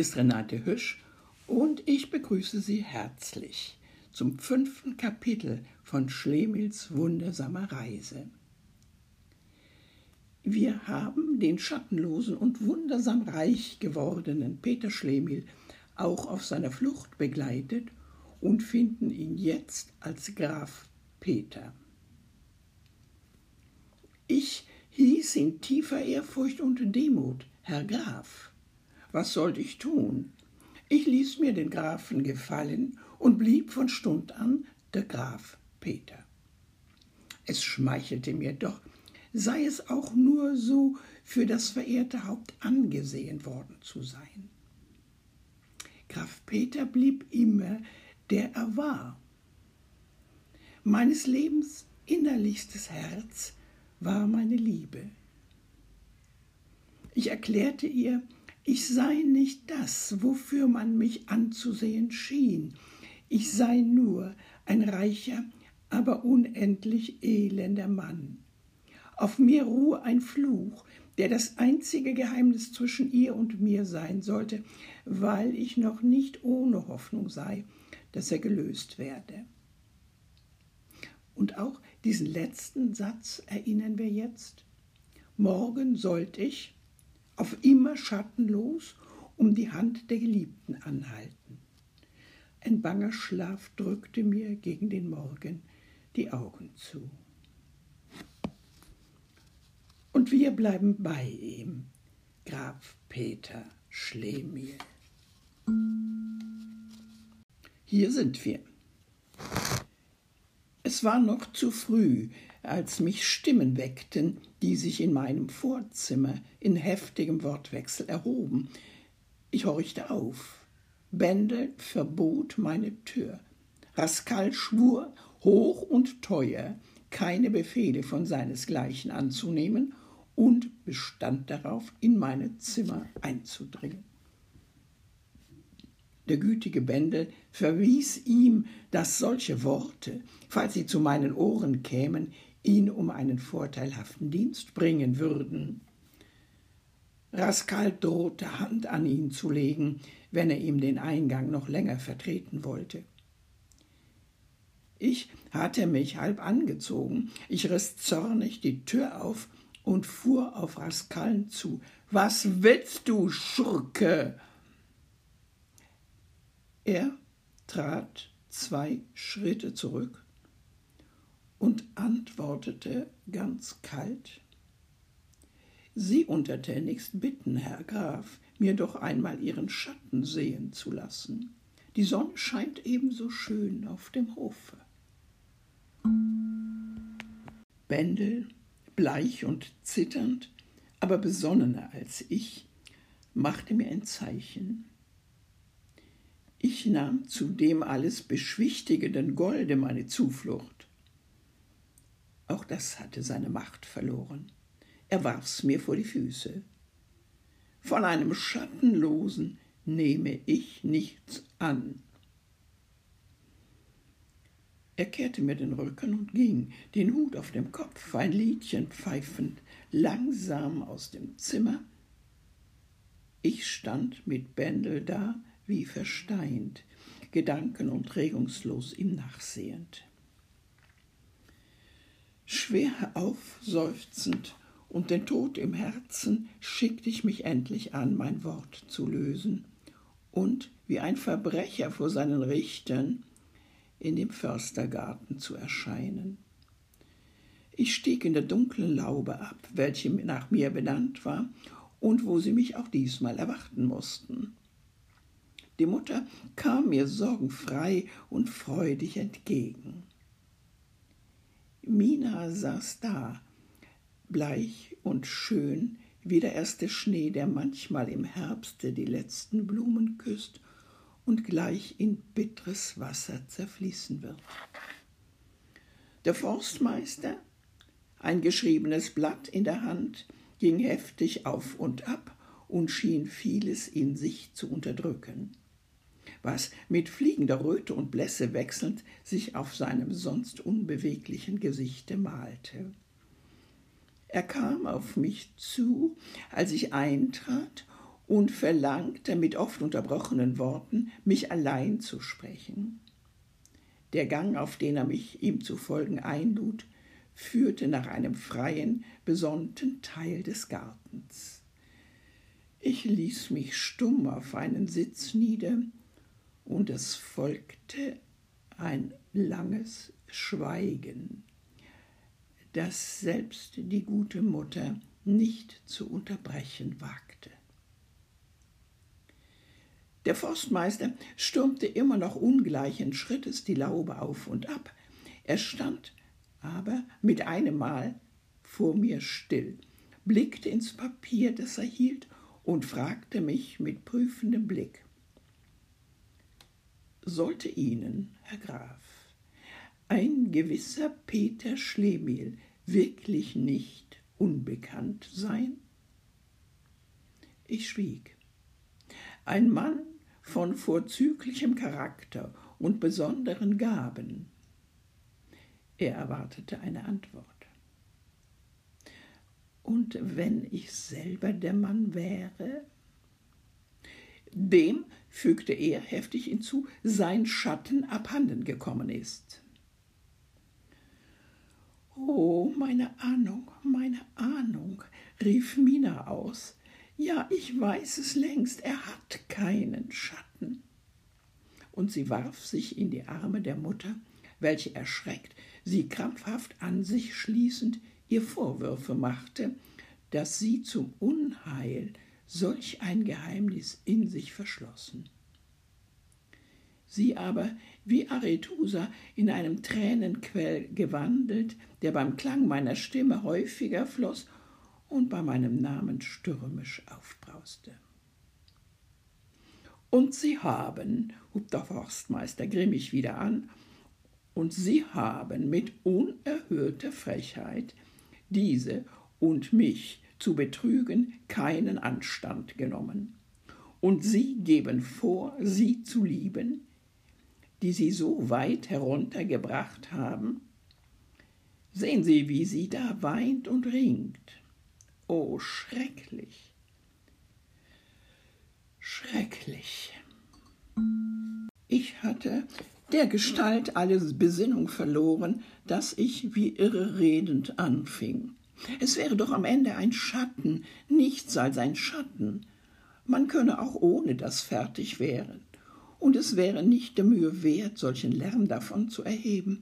Ist Renate Hüsch und ich begrüße Sie herzlich zum fünften Kapitel von Schlemils wundersamer Reise. Wir haben den schattenlosen und wundersam reich gewordenen Peter Schlemil auch auf seiner Flucht begleitet und finden ihn jetzt als Graf Peter. Ich hieß in tiefer Ehrfurcht und Demut, Herr Graf. Was sollte ich tun? Ich ließ mir den Grafen gefallen und blieb von Stund an der Graf Peter. Es schmeichelte mir doch, sei es auch nur so für das verehrte Haupt angesehen worden zu sein. Graf Peter blieb immer, der er war. Meines Lebens innerlichstes Herz war meine Liebe. Ich erklärte ihr, ich sei nicht das, wofür man mich anzusehen schien. Ich sei nur ein reicher, aber unendlich elender Mann. Auf mir ruhe ein Fluch, der das einzige Geheimnis zwischen ihr und mir sein sollte, weil ich noch nicht ohne Hoffnung sei, dass er gelöst werde. Und auch diesen letzten Satz erinnern wir jetzt. Morgen sollte ich auf immer schattenlos um die Hand der Geliebten anhalten. Ein banger Schlaf drückte mir gegen den Morgen die Augen zu. Und wir bleiben bei ihm, Graf Peter Schlemiel. Hier sind wir. Es war noch zu früh, als mich Stimmen weckten, die sich in meinem Vorzimmer in heftigem Wortwechsel erhoben. Ich horchte auf. Bendel verbot meine Tür. Rascal schwur, hoch und teuer, keine Befehle von seinesgleichen anzunehmen und bestand darauf, in meine Zimmer einzudringen. Der gütige Bendel verwies ihm, dass solche Worte, falls sie zu meinen Ohren kämen, ihn um einen vorteilhaften Dienst bringen würden. Rascal drohte Hand an ihn zu legen, wenn er ihm den Eingang noch länger vertreten wollte. Ich hatte mich halb angezogen, ich riss zornig die Tür auf und fuhr auf Rascal zu. Was willst du, Schurke? Er trat zwei Schritte zurück und antwortete ganz kalt Sie untertänigst bitten, Herr Graf, mir doch einmal Ihren Schatten sehen zu lassen. Die Sonne scheint ebenso schön auf dem Hofe. Bendel, bleich und zitternd, aber besonnener als ich, machte mir ein Zeichen. Ich nahm zu dem alles beschwichtigenden Golde meine Zuflucht. Auch das hatte seine Macht verloren. Er warf's mir vor die Füße. Von einem Schattenlosen nehme ich nichts an. Er kehrte mir den Rücken und ging, den Hut auf dem Kopf, ein Liedchen pfeifend, langsam aus dem Zimmer. Ich stand mit Bändel da, wie versteint, gedanken- und regungslos ihm nachsehend. Schwer aufseufzend und den Tod im Herzen schickte ich mich endlich an, mein Wort zu lösen und wie ein Verbrecher vor seinen Richtern in dem Förstergarten zu erscheinen. Ich stieg in der dunklen Laube ab, welche nach mir benannt war und wo sie mich auch diesmal erwarten mussten. Die Mutter kam mir sorgenfrei und freudig entgegen. Mina saß da, bleich und schön wie der erste Schnee, der manchmal im Herbste die letzten Blumen küsst und gleich in bitteres Wasser zerfließen wird. Der Forstmeister, ein geschriebenes Blatt in der Hand, ging heftig auf und ab und schien vieles in sich zu unterdrücken was mit fliegender Röte und Blässe wechselnd sich auf seinem sonst unbeweglichen Gesichte malte. Er kam auf mich zu, als ich eintrat, und verlangte mit oft unterbrochenen Worten, mich allein zu sprechen. Der Gang, auf den er mich ihm zu folgen einlud, führte nach einem freien, besonnten Teil des Gartens. Ich ließ mich stumm auf einen Sitz nieder, und es folgte ein langes Schweigen, das selbst die gute Mutter nicht zu unterbrechen wagte. Der Forstmeister stürmte immer noch ungleichen Schrittes die Laube auf und ab. Er stand aber mit einem Mal vor mir still, blickte ins Papier, das er hielt, und fragte mich mit prüfendem Blick. Sollte Ihnen, Herr Graf, ein gewisser Peter Schlemihl wirklich nicht unbekannt sein? Ich schwieg. Ein Mann von vorzüglichem Charakter und besonderen Gaben. Er erwartete eine Antwort. Und wenn ich selber der Mann wäre? Dem, fügte er heftig hinzu, sein Schatten abhanden gekommen ist. Oh, meine Ahnung, meine Ahnung, rief Mina aus. Ja, ich weiß es längst, er hat keinen Schatten. Und sie warf sich in die Arme der Mutter, welche erschreckt, sie krampfhaft an sich schließend, ihr Vorwürfe machte, dass sie zum Unheil solch ein Geheimnis in sich verschlossen. Sie aber, wie Arethusa, in einem Tränenquell gewandelt, der beim Klang meiner Stimme häufiger floß und bei meinem Namen stürmisch aufbrauste. Und Sie haben, hub der Forstmeister grimmig wieder an, und Sie haben mit unerhörter Frechheit diese und mich zu betrügen keinen Anstand genommen. Und Sie geben vor, sie zu lieben, die Sie so weit heruntergebracht haben? Sehen Sie, wie sie da weint und ringt. Oh, schrecklich. Schrecklich. Ich hatte der Gestalt alles Besinnung verloren, dass ich wie irre redend anfing. Es wäre doch am Ende ein Schatten, nichts als ein Schatten. Man könne auch ohne das fertig werden und es wäre nicht der Mühe wert, solchen Lärm davon zu erheben.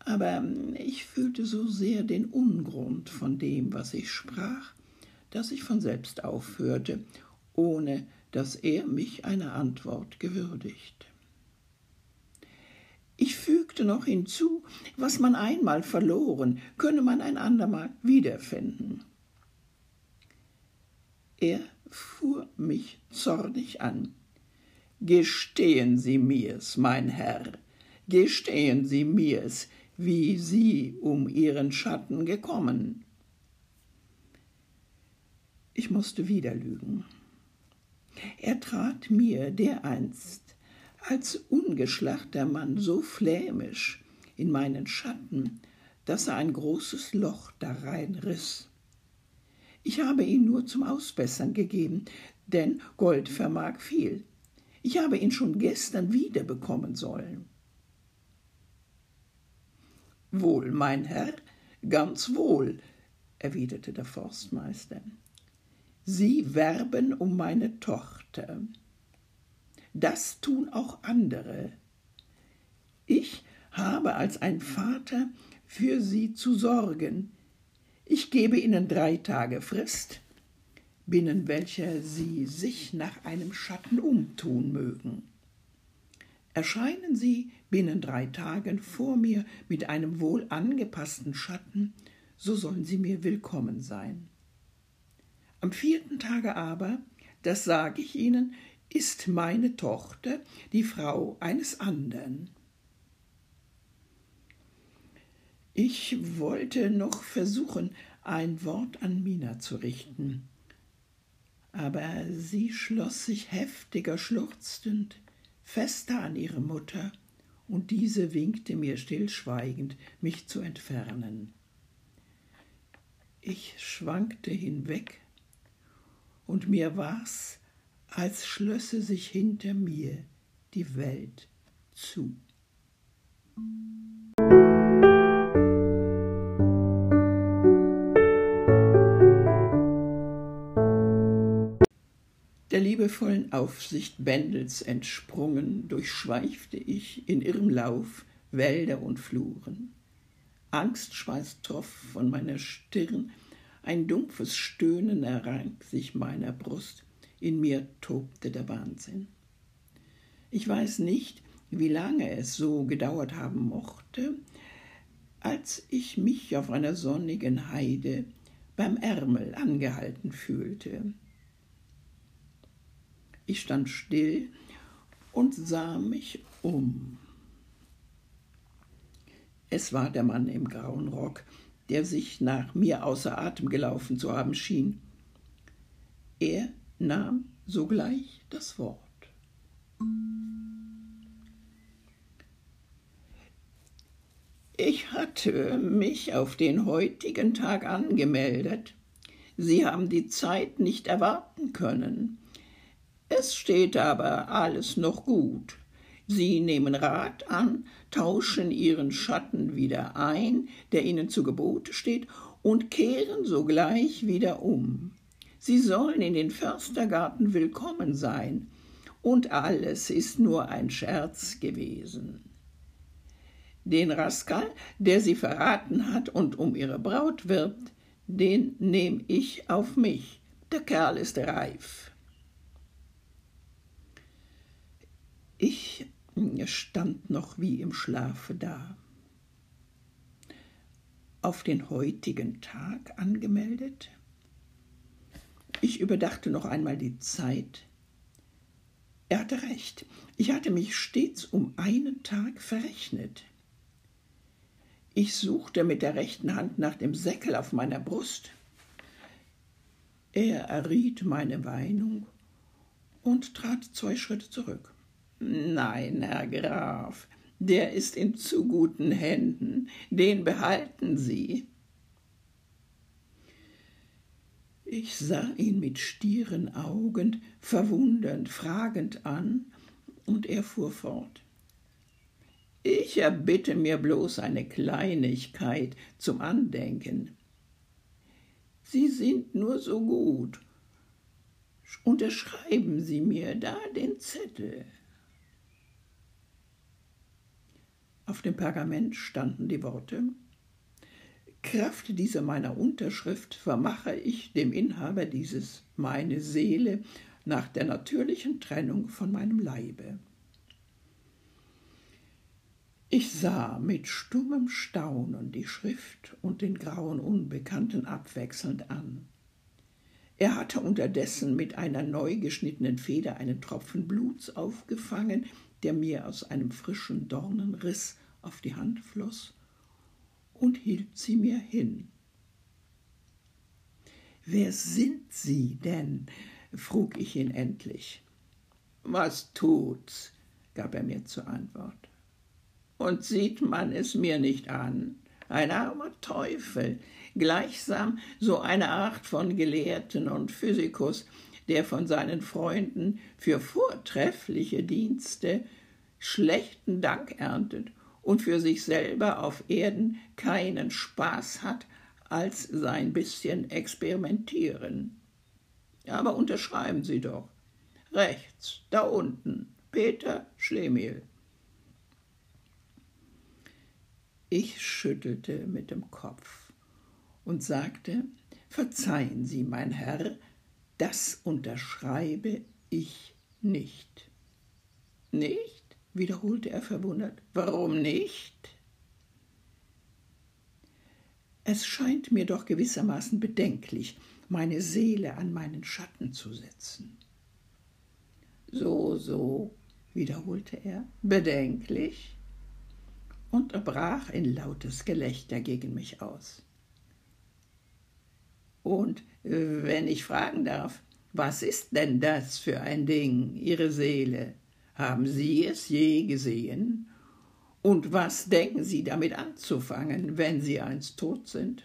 Aber ähm, ich fühlte so sehr den Ungrund von dem, was ich sprach, dass ich von selbst aufhörte, ohne dass er mich einer Antwort gewürdigt. Ich fügte noch hinzu, was man einmal verloren, könne man ein andermal wiederfinden. Er fuhr mich zornig an. Gestehen Sie mir's, mein Herr, gestehen Sie mir's, wie Sie um Ihren Schatten gekommen. Ich musste wieder lügen. Er trat mir dereinst als ungeschlachter Mann so flämisch in meinen Schatten, dass er ein großes Loch darein riß. Ich habe ihn nur zum Ausbessern gegeben, denn Gold vermag viel. Ich habe ihn schon gestern wiederbekommen sollen. Wohl, mein Herr, ganz wohl, erwiderte der Forstmeister. Sie werben um meine Tochter. Das tun auch andere. Ich habe als ein Vater für sie zu sorgen. Ich gebe ihnen drei Tage Frist, binnen welcher sie sich nach einem Schatten umtun mögen. Erscheinen sie binnen drei Tagen vor mir mit einem wohl angepassten Schatten, so sollen sie mir willkommen sein. Am vierten Tage aber, das sage ich Ihnen, ist meine Tochter die Frau eines andern. Ich wollte noch versuchen, ein Wort an Mina zu richten, aber sie schloss sich heftiger schluchzend fester an ihre Mutter, und diese winkte mir stillschweigend, mich zu entfernen. Ich schwankte hinweg und mir war's, als schlösse sich hinter mir die Welt zu. Der liebevollen Aufsicht Bendels entsprungen, durchschweifte ich in irrem Lauf Wälder und Fluren. Angstschweiß troff von meiner Stirn, ein dumpfes Stöhnen errang sich meiner Brust, in mir tobte der Wahnsinn. Ich weiß nicht, wie lange es so gedauert haben mochte, als ich mich auf einer sonnigen Heide beim Ärmel angehalten fühlte. Ich stand still und sah mich um. Es war der Mann im grauen Rock, der sich nach mir außer Atem gelaufen zu haben schien. Er nahm sogleich das Wort. Ich hatte mich auf den heutigen Tag angemeldet. Sie haben die Zeit nicht erwarten können. Es steht aber alles noch gut. Sie nehmen Rat an, tauschen ihren Schatten wieder ein, der ihnen zu Gebote steht, und kehren sogleich wieder um. Sie sollen in den Förstergarten willkommen sein, und alles ist nur ein Scherz gewesen. Den Rascal, der sie verraten hat und um ihre Braut wirbt, den nehm ich auf mich. Der Kerl ist reif. Ich stand noch wie im Schlafe da. Auf den heutigen Tag angemeldet? Ich überdachte noch einmal die Zeit. Er hatte recht. Ich hatte mich stets um einen Tag verrechnet. Ich suchte mit der rechten Hand nach dem Säckel auf meiner Brust. Er erriet meine Weinung und trat zwei Schritte zurück. Nein, Herr Graf, der ist in zu guten Händen, den behalten Sie. Ich sah ihn mit stieren Augen verwundernd, fragend an, und er fuhr fort. Ich erbitte mir bloß eine Kleinigkeit zum Andenken. Sie sind nur so gut. Unterschreiben Sie mir da den Zettel. Auf dem Pergament standen die Worte Kraft dieser meiner Unterschrift vermache ich dem Inhaber dieses meine Seele nach der natürlichen Trennung von meinem Leibe. Ich sah mit stummem Staunen die Schrift und den grauen Unbekannten abwechselnd an. Er hatte unterdessen mit einer neu geschnittenen Feder einen Tropfen Bluts aufgefangen, der mir aus einem frischen Dornenriss auf die Hand floss und hielt sie mir hin. Wer sind Sie denn? frug ich ihn endlich. Was tut's? gab er mir zur Antwort. Und sieht man es mir nicht an? Ein armer Teufel, gleichsam so eine Art von Gelehrten und Physikus, der von seinen Freunden für vortreffliche Dienste schlechten Dank erntet und für sich selber auf Erden keinen Spaß hat als sein bisschen experimentieren. Aber unterschreiben Sie doch. Rechts, da unten, Peter Schlemiel. Ich schüttelte mit dem Kopf und sagte, Verzeihen Sie, mein Herr, das unterschreibe ich nicht. Nicht? Wiederholte er verwundert. Warum nicht? Es scheint mir doch gewissermaßen bedenklich, meine Seele an meinen Schatten zu setzen. So, so, wiederholte er, bedenklich und brach in lautes Gelächter gegen mich aus. Und wenn ich fragen darf, was ist denn das für ein Ding, Ihre Seele? Haben Sie es je gesehen? Und was denken Sie damit anzufangen, wenn Sie einst tot sind?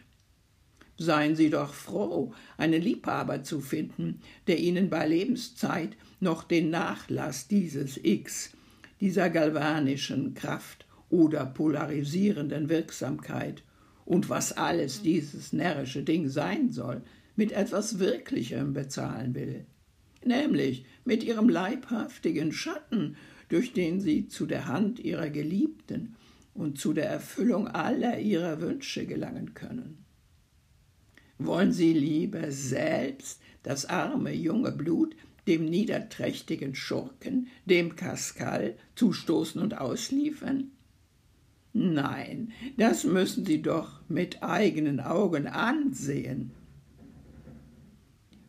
Seien Sie doch froh, einen Liebhaber zu finden, der Ihnen bei Lebenszeit noch den Nachlass dieses X, dieser galvanischen Kraft oder polarisierenden Wirksamkeit und was alles dieses närrische Ding sein soll, mit etwas Wirklichem bezahlen will, nämlich mit ihrem leibhaftigen Schatten, durch den sie zu der Hand ihrer Geliebten und zu der Erfüllung aller ihrer Wünsche gelangen können. Wollen Sie lieber selbst das arme junge Blut dem niederträchtigen Schurken, dem Kaskal, zustoßen und ausliefern? Nein, das müssen Sie doch mit eigenen Augen ansehen.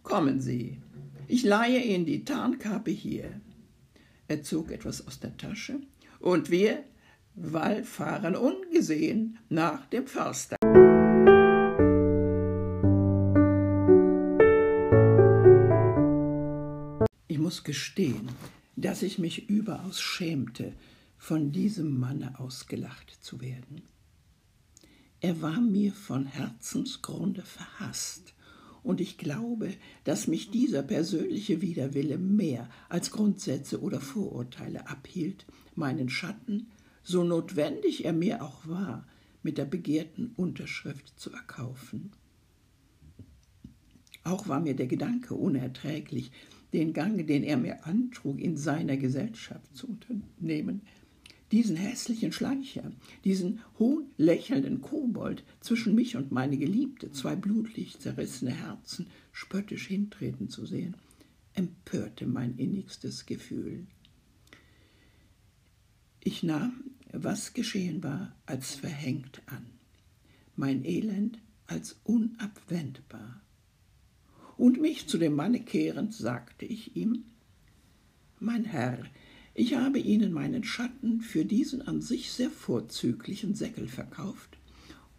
Kommen Sie, ich leihe Ihnen die Tarnkappe hier. Er zog etwas aus der Tasche, und wir wallfahren ungesehen nach dem Förster. Ich muss gestehen, dass ich mich überaus schämte, von diesem Manne ausgelacht zu werden. Er war mir von Herzensgrunde verhasst, und ich glaube, dass mich dieser persönliche Widerwille mehr als Grundsätze oder Vorurteile abhielt, meinen Schatten, so notwendig er mir auch war, mit der begehrten Unterschrift zu erkaufen. Auch war mir der Gedanke unerträglich, den Gang, den er mir antrug, in seiner Gesellschaft zu unternehmen, diesen hässlichen Schleicher, diesen hohn lächelnden Kobold zwischen mich und meine Geliebte, zwei blutlich zerrissene Herzen, spöttisch hintreten zu sehen, empörte mein innigstes Gefühl. Ich nahm, was geschehen war, als verhängt an, mein Elend als unabwendbar. Und mich zu dem Manne kehrend, sagte ich ihm, Mein Herr, ich habe Ihnen meinen Schatten für diesen an sich sehr vorzüglichen Säckel verkauft,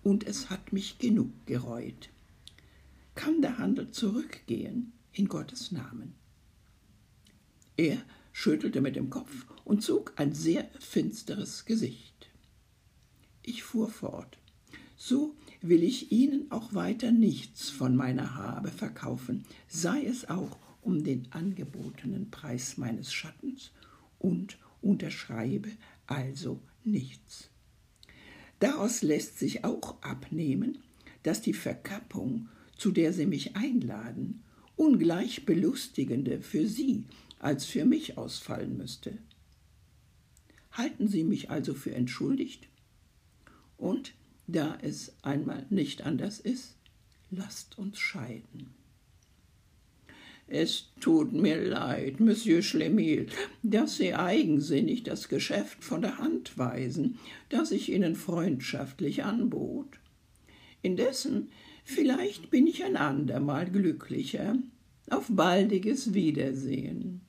und es hat mich genug gereut. Kann der Handel zurückgehen in Gottes Namen? Er schüttelte mit dem Kopf und zog ein sehr finsteres Gesicht. Ich fuhr fort. So will ich Ihnen auch weiter nichts von meiner Habe verkaufen, sei es auch um den angebotenen Preis meines Schattens und unterschreibe also nichts. Daraus lässt sich auch abnehmen, dass die Verkappung, zu der Sie mich einladen, ungleich belustigende für Sie als für mich ausfallen müsste. Halten Sie mich also für entschuldigt? Und da es einmal nicht anders ist, lasst uns scheiden. Es tut mir leid, Monsieur Schlemil, dass Sie eigensinnig das Geschäft von der Hand weisen, das ich Ihnen freundschaftlich anbot. Indessen, vielleicht bin ich ein andermal glücklicher. Auf baldiges Wiedersehen.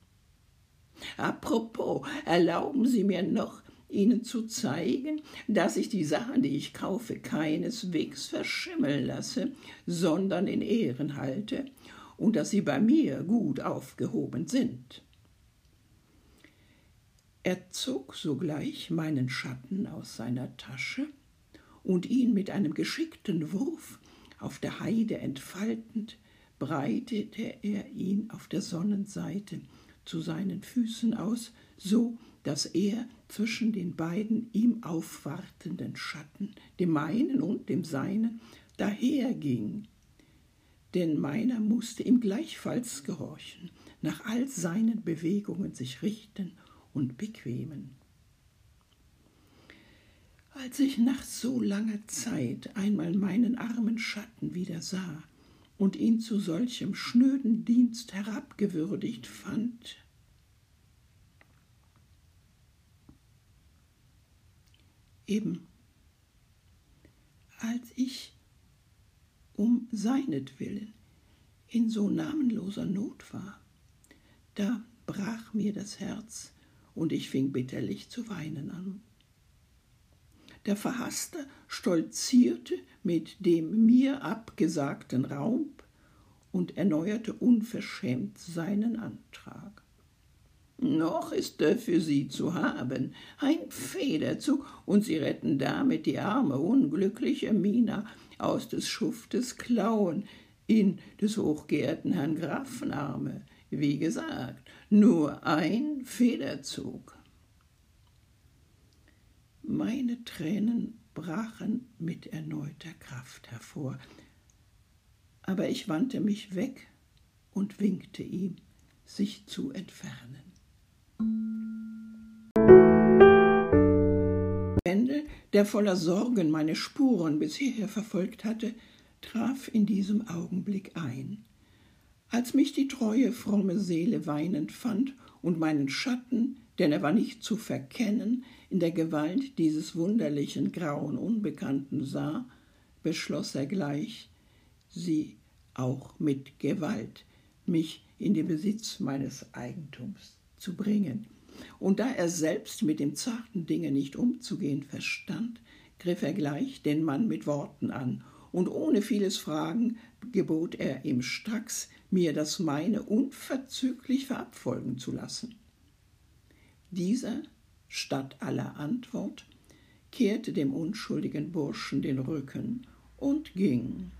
Apropos, erlauben Sie mir noch, Ihnen zu zeigen, dass ich die Sachen, die ich kaufe, keineswegs verschimmeln lasse, sondern in Ehren halte und dass sie bei mir gut aufgehoben sind. Er zog sogleich meinen Schatten aus seiner Tasche und ihn mit einem geschickten Wurf auf der Heide entfaltend, breitete er ihn auf der Sonnenseite zu seinen Füßen aus, so dass er zwischen den beiden ihm aufwartenden Schatten, dem meinen und dem seinen, daherging, denn meiner musste ihm gleichfalls gehorchen, nach all seinen Bewegungen sich richten und bequemen. Als ich nach so langer Zeit einmal meinen armen Schatten wieder sah und ihn zu solchem schnöden Dienst herabgewürdigt fand, eben als ich um seinetwillen in so namenloser Not war. Da brach mir das Herz und ich fing bitterlich zu weinen an. Der Verhasste stolzierte mit dem mir abgesagten Raub und erneuerte unverschämt seinen Antrag. Noch ist er für sie zu haben, ein Federzug, und sie retten damit die arme, unglückliche Mina aus des Schuftes Klauen in des hochgeehrten Herrn Grafenarme. Wie gesagt, nur ein Federzug. Meine Tränen brachen mit erneuter Kraft hervor, aber ich wandte mich weg und winkte ihm, sich zu entfernen. Der voller Sorgen meine Spuren bis hierher verfolgt hatte, traf in diesem Augenblick ein. Als mich die treue, fromme Seele weinend fand und meinen Schatten, denn er war nicht zu verkennen, in der Gewalt dieses wunderlichen grauen Unbekannten sah, beschloss er gleich, sie auch mit Gewalt mich in den Besitz meines Eigentums zu bringen. Und da er selbst mit dem zarten Dinge nicht umzugehen verstand, griff er gleich den Mann mit Worten an, und ohne vieles Fragen gebot er ihm stracks, mir das meine unverzüglich verabfolgen zu lassen. Dieser statt aller Antwort, kehrte dem unschuldigen Burschen den Rücken und ging.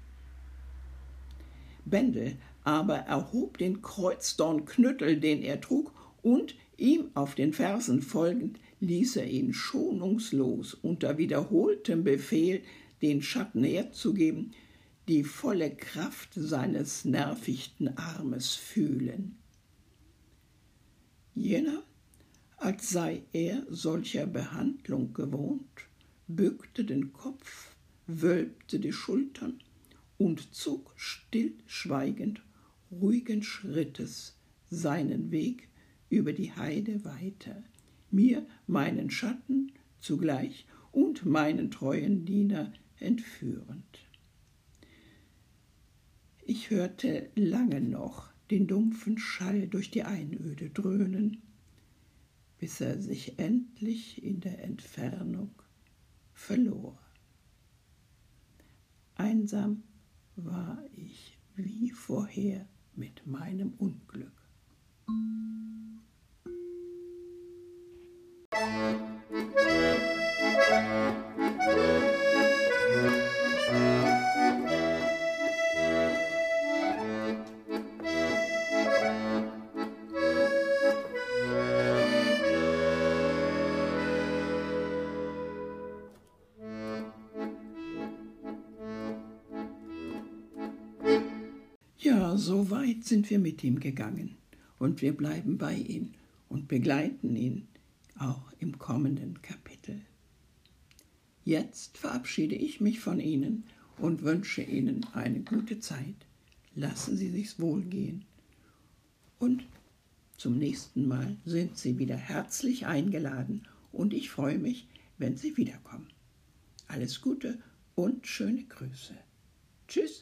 Bendel aber erhob den Kreuzdornknüttel, den er trug, und ihm auf den Fersen folgend ließ er ihn schonungslos unter wiederholtem Befehl, den Schatten herzugeben, die volle Kraft seines nervichten Armes fühlen. Jener als sei er solcher Behandlung gewohnt, bückte den Kopf, wölbte die Schultern und zog stillschweigend, ruhigen Schrittes seinen Weg über die Heide weiter, mir meinen Schatten zugleich und meinen treuen Diener entführend. Ich hörte lange noch den dumpfen Schall durch die Einöde dröhnen, bis er sich endlich in der Entfernung verlor. Einsam war ich wie vorher mit meinem Unglück. Ja, so weit sind wir mit ihm gegangen. Und wir bleiben bei ihm und begleiten ihn auch im kommenden Kapitel. Jetzt verabschiede ich mich von Ihnen und wünsche Ihnen eine gute Zeit. Lassen Sie sich's wohlgehen. Und zum nächsten Mal sind Sie wieder herzlich eingeladen und ich freue mich, wenn Sie wiederkommen. Alles Gute und schöne Grüße. Tschüss.